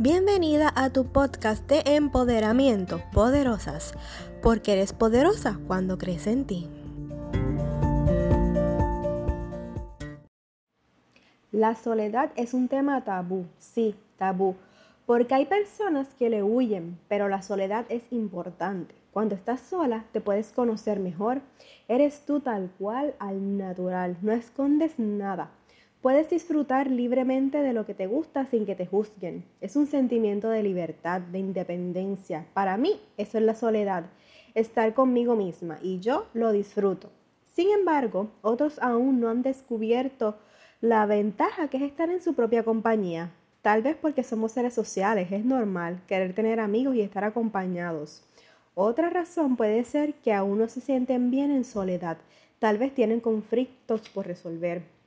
Bienvenida a tu podcast de empoderamiento, Poderosas, porque eres poderosa cuando crees en ti. La soledad es un tema tabú, sí, tabú, porque hay personas que le huyen, pero la soledad es importante. Cuando estás sola te puedes conocer mejor, eres tú tal cual al natural, no escondes nada Puedes disfrutar libremente de lo que te gusta sin que te juzguen. Es un sentimiento de libertad, de independencia. Para mí, eso es la soledad, estar conmigo misma y yo lo disfruto. Sin embargo, otros aún no han descubierto la ventaja que es estar en su propia compañía. Tal vez porque somos seres sociales, es normal querer tener amigos y estar acompañados. Otra razón puede ser que aún no se sienten bien en soledad, tal vez tienen conflictos por resolver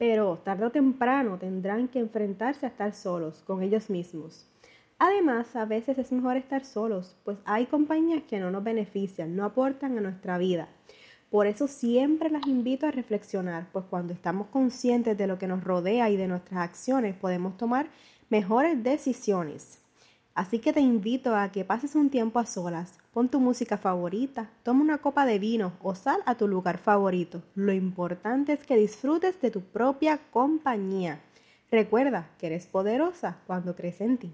pero tarde o temprano tendrán que enfrentarse a estar solos con ellos mismos. Además, a veces es mejor estar solos, pues hay compañías que no nos benefician, no aportan a nuestra vida. Por eso siempre las invito a reflexionar, pues cuando estamos conscientes de lo que nos rodea y de nuestras acciones, podemos tomar mejores decisiones. Así que te invito a que pases un tiempo a solas, pon tu música favorita, toma una copa de vino o sal a tu lugar favorito. Lo importante es que disfrutes de tu propia compañía. Recuerda que eres poderosa cuando crees en ti.